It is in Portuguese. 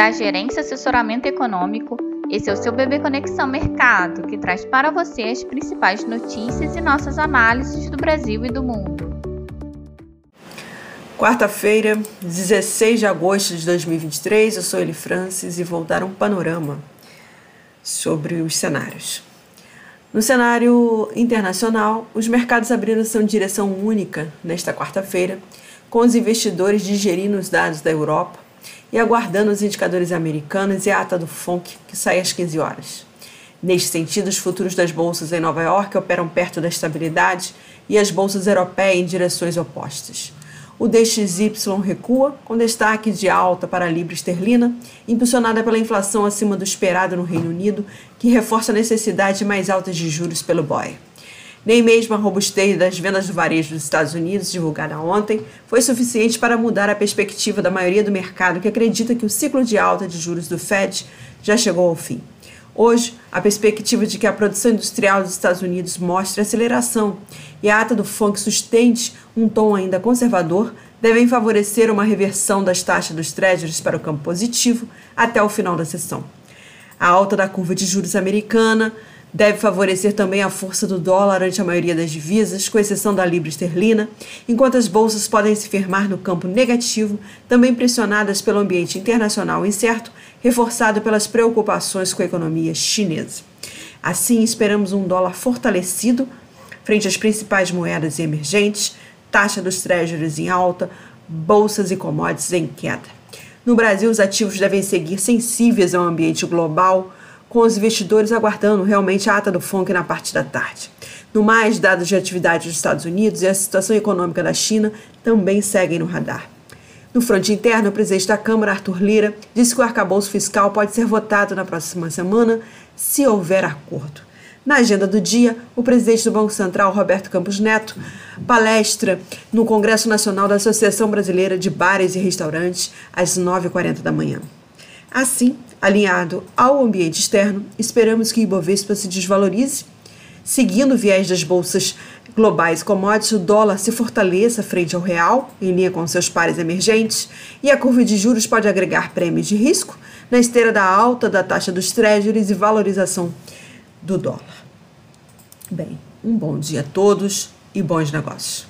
da Gerência Assessoramento Econômico. Esse é o seu Bebê Conexão Mercado, que traz para você as principais notícias e nossas análises do Brasil e do mundo. Quarta-feira, 16 de agosto de 2023, eu sou Eli Francis e vou dar um panorama sobre os cenários. No cenário internacional, os mercados abriram sua direção única nesta quarta-feira, com os investidores digerindo os dados da Europa e aguardando os indicadores americanos e a ata do FONC, que sai às 15 horas. Neste sentido, os futuros das bolsas em Nova York operam perto da estabilidade e as bolsas europeias em direções opostas. O DXY recua, com destaque de alta para a libra esterlina, impulsionada pela inflação acima do esperado no Reino Unido, que reforça a necessidade de mais altas de juros pelo BOE. Nem mesmo a robustez das vendas do varejo dos Estados Unidos, divulgada ontem, foi suficiente para mudar a perspectiva da maioria do mercado que acredita que o ciclo de alta de juros do Fed já chegou ao fim. Hoje, a perspectiva de que a produção industrial dos Estados Unidos mostre aceleração e a ata do FONC sustente um tom ainda conservador devem favorecer uma reversão das taxas dos treasuries para o campo positivo até o final da sessão. A alta da curva de juros americana Deve favorecer também a força do dólar ante a maioria das divisas, com exceção da libra esterlina, enquanto as bolsas podem se firmar no campo negativo, também pressionadas pelo ambiente internacional incerto, reforçado pelas preocupações com a economia chinesa. Assim, esperamos um dólar fortalecido frente às principais moedas emergentes, taxa dos treasuries em alta, bolsas e commodities em queda. No Brasil, os ativos devem seguir sensíveis ao ambiente global com os investidores aguardando realmente a ata do FONC na parte da tarde. No mais, dados de atividade dos Estados Unidos e a situação econômica da China também seguem no radar. No fronte interno, o presidente da Câmara, Arthur Lira, disse que o arcabouço fiscal pode ser votado na próxima semana se houver acordo. Na agenda do dia, o presidente do Banco Central, Roberto Campos Neto, palestra no Congresso Nacional da Associação Brasileira de Bares e Restaurantes às 9h40 da manhã. Assim, alinhado ao ambiente externo, esperamos que o Ibovespa se desvalorize. Seguindo o viés das bolsas globais commodities, o dólar se fortaleça frente ao real, em linha com seus pares emergentes, e a curva de juros pode agregar prêmios de risco na esteira da alta da taxa dos treasuries e valorização do dólar. Bem, um bom dia a todos e bons negócios.